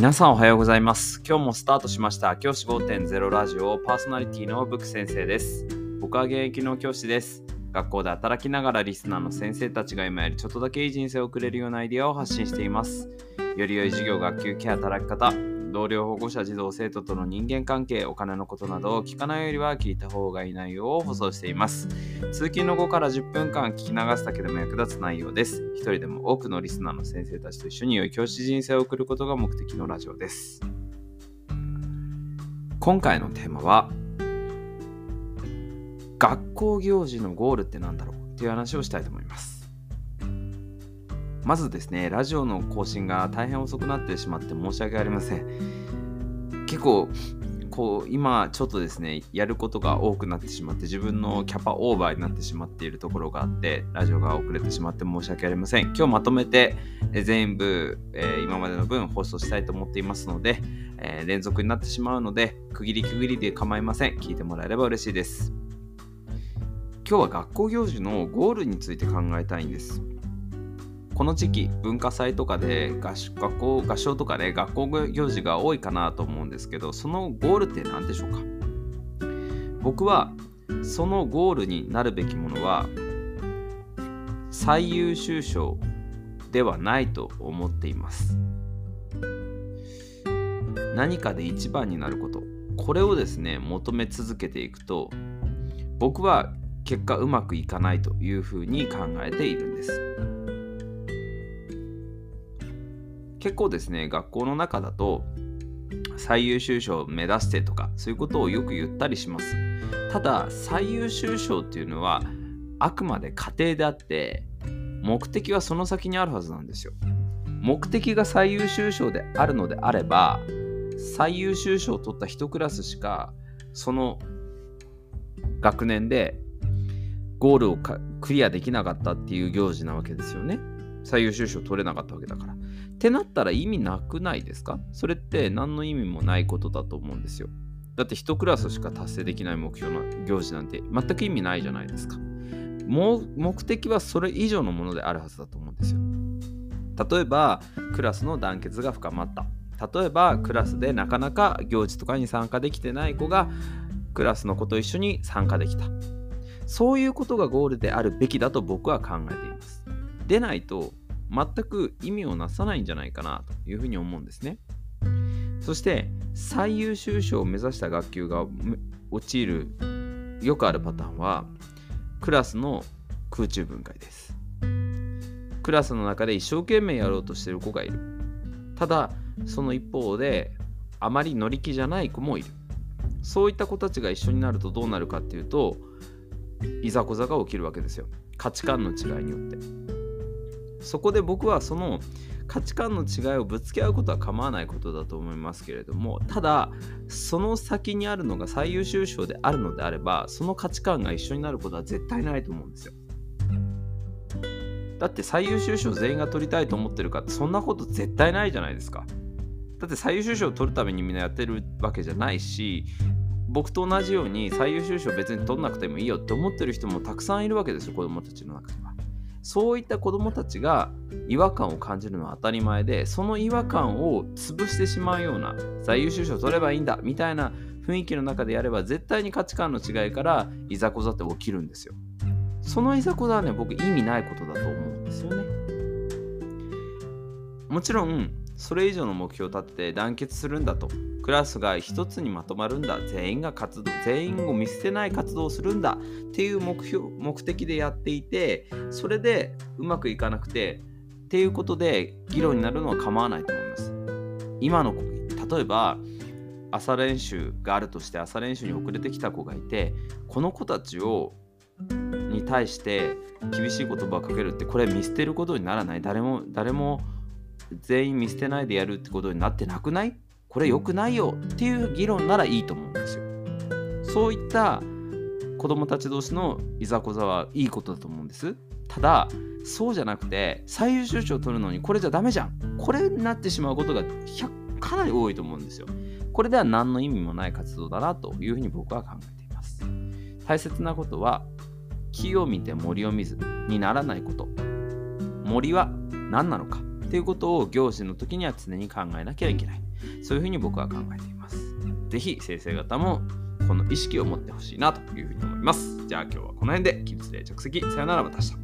皆さんおはようございます。今日もスタートしました。教師5.0ラジオパーソナリティのブック先生です。僕は現役の教師です。学校で働きながらリスナーの先生たちが今よりちょっとだけいい人生を送れるようなアイデアを発信しています。より良い授業、学級、ケア、働き方、同僚、保護者、児童、生徒との人間関係、お金のことなどを聞かないよりは聞いた方がいい内容を放送しています。通勤の後から10分間聞き流すだけでも役立つ内容です。一人でも多くのリスナーの先生たちと一緒に良い教師人生を送ることが目的のラジオです。今回のテーマは、学校行事のゴールって何だろうっていう話をしたいと思います。まずですね、ラジオの更新が大変遅くなってしまって申し訳ありません。結構、こう今ちょっとですねやることが多くなってしまって自分のキャパオーバーになってしまっているところがあってラジオが遅れてしまって申し訳ありません。今日まとめてえ全部、えー今までの分放送したいと思っていますので、えー連続になってしまうので区切り区切りで構いません。聞いてもらえれば嬉しいです。今日は学校行事のゴールについて考えたいんです。この時期文化祭とかで合宿学校合唱とかね学校行事が多いかなと思うんですけどそのゴールって何でしょうか？僕はそのゴールになるべきものは最優秀賞ではないと思っています。何かで一番になること。これをですね求め続けていくと僕は結果うまくいかないというふうに考えているんです。結構ですね学校の中だと最優秀賞を目指してとかそういうことをよく言ったりします。ただ最優秀賞っていうのはあくまで過程であって目的はその先にあるはずなんですよ。目的が最優秀賞であるのであれば最優秀賞を取った1クラスしかその学年でゴールをクリアできなかったっていう行事なわけですよね。最優秀賞取れなかったわけだからってなったら意味なくないですか？それって何の意味もないことだと思うんですよ。だって1クラスしか達成できない目標の行事なんて全く意味ないじゃないですか。もう目的はそれ以上のものであるはずだと思うんですよ。例えばクラスの団結が深まった。例えばクラスでなかなか行事とかに参加できてない子がクラスの子と一緒に参加できた。そういうことがゴールであるべきだと僕は考えています。でないと全く意味をなさないんじゃないかなというふうに思うんですね。そして最優秀賞を目指した学級が陥るよくあるパターンはクラスの空中分解です。クラスの中で一生懸命やろうとしてる子がいる。ただその一方であまり乗り気じゃない子もいる。そういった子たちが一緒になるとどうなるかっていうといざこざが起きるわけですよ。価値観の違いによって。そこで僕はその価値観の違いをぶつけ合うことは構わないことだと思いますけれどもただその先にあるのが最優秀賞であるのであればその価値観が一緒になることは絶対ないと思うんですよ。だって最優秀賞全員が取りたいと思ってるかってそんなこと絶対ないじゃないですか。だって最優秀賞を取るためにみんなやってるわけじゃないし僕と同じように最優秀賞別に取んなくてもいいよって思ってる人もたくさんいるわけですよ子供たちの中には。そういった子どもたちが違和感を感じるのは当たり前でその違和感を潰してしまうような最優秀賞取ればいいんだみたいな雰囲気の中でやれば絶対に価値観の違いからいざこざって起きるんですよ。そのいざこざはね僕意味ないことだと思うんですよね。もちろんそれ以上の目標を立てて団結するんだと。クラスが一つにまとまるんだ。全員が活動全員を見捨てない活動をするんだ。っていう目標目的でやっていてそれでうまくいかなくてっていうことで議論になるのは構わないと思います。今の子例えば朝練習があるとして朝練習に遅れてきた子がいてこの子たちをに対して厳しい言葉をかけるってこれ見捨てることにならない。誰も誰も全員見捨てないでやるってことになってなくない？これ良くないよっていう議論ならいいと思うんですよ。そういった子供たち同士のいざこざはいいことだと思うんです。ただそうじゃなくて最優秀賞を取るのにこれじゃダメじゃんこれになってしまうことがかなり多いと思うんですよ。これでは何の意味もない活動だなというふうに僕は考えています。大切なことは木を見て森を見ずにならないこと。森は何なのかっていうことを行事の時には常に考えなきゃいけない。そういうふうに僕は考えています。ぜひ先生方もこの意識を持ってほしいなというふうに思います。じゃあ今日はこの辺で起立で着席さよならまた明日。